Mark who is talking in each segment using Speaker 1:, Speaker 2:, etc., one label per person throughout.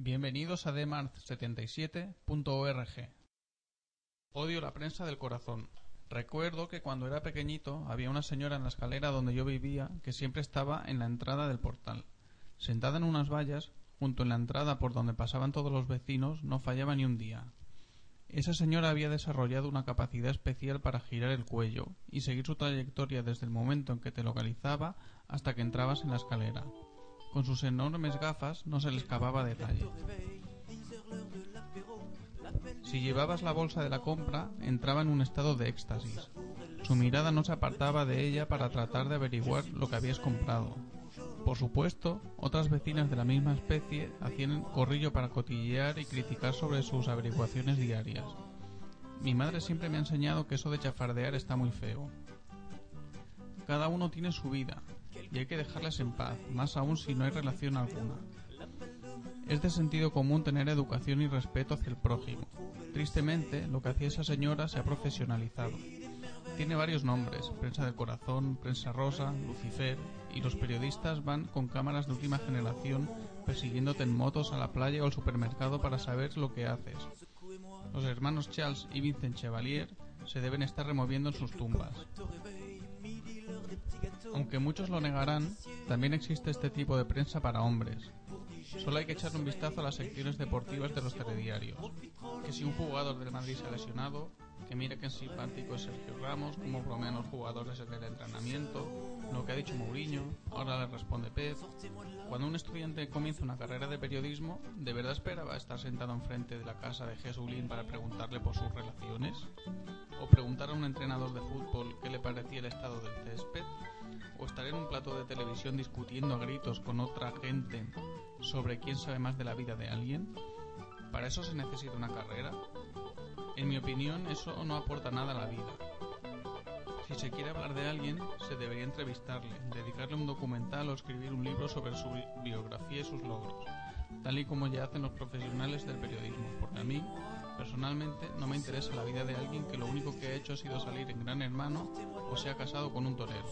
Speaker 1: Bienvenidos a demart77.org. Odio la prensa del corazón. Recuerdo que cuando era pequeñito había una señora en la escalera donde yo vivía que siempre estaba en la entrada del portal. Sentada en unas vallas, junto en la entrada por donde pasaban todos los vecinos, no fallaba ni un día. Esa señora había desarrollado una capacidad especial para girar el cuello y seguir su trayectoria desde el momento en que te localizaba hasta que entrabas en la escalera. Con sus enormes gafas no se le escapaba detalle. Si llevabas la bolsa de la compra, entraba en un estado de éxtasis. Su mirada no se apartaba de ella para tratar de averiguar lo que habías comprado. Por supuesto, otras vecinas de la misma especie hacían corrillo para cotillear y criticar sobre sus averiguaciones diarias. Mi madre siempre me ha enseñado que eso de chafardear está muy feo. Cada uno tiene su vida, y hay que dejarlas en paz, más aún si no hay relación alguna. Es de sentido común tener educación y respeto hacia el prójimo. Tristemente, lo que hacía esa señora se ha profesionalizado. Tiene varios nombres, prensa del corazón, prensa rosa, Lucifer, y los periodistas van con cámaras de última generación persiguiéndote en motos a la playa o al supermercado para saber lo que haces. Los hermanos Charles y Vincent Chevalier se deben estar removiendo en sus tumbas. Aunque muchos lo negarán, también existe este tipo de prensa para hombres. Solo hay que echar un vistazo a las secciones deportivas de los telediarios. Que si un jugador del Madrid se ha lesionado, que mire que simpático es Sergio Ramos, cómo bromean los jugadores en el entrenamiento, lo que ha dicho Mourinho, ahora le responde Pep. Cuando un estudiante comienza una carrera de periodismo, ¿de verdad esperaba estar sentado enfrente de la casa de Jesulín para preguntarle por sus relaciones? ¿O preguntar a un entrenador de fútbol qué le parecía el estado del césped? ¿O estar en un plato de televisión discutiendo a gritos con otra gente sobre quién sabe más de la vida de alguien? ¿Para eso se necesita una carrera? En mi opinión, eso no aporta nada a la vida. Si se quiere hablar de alguien, se debería entrevistarle, dedicarle un documental o escribir un libro sobre su biografía y sus logros, tal y como ya hacen los profesionales del periodismo, porque a mí, personalmente, no me interesa la vida de alguien que lo único que ha hecho ha sido salir en Gran Hermano o se ha casado con un torero.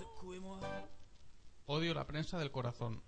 Speaker 1: Odio la prensa del corazón.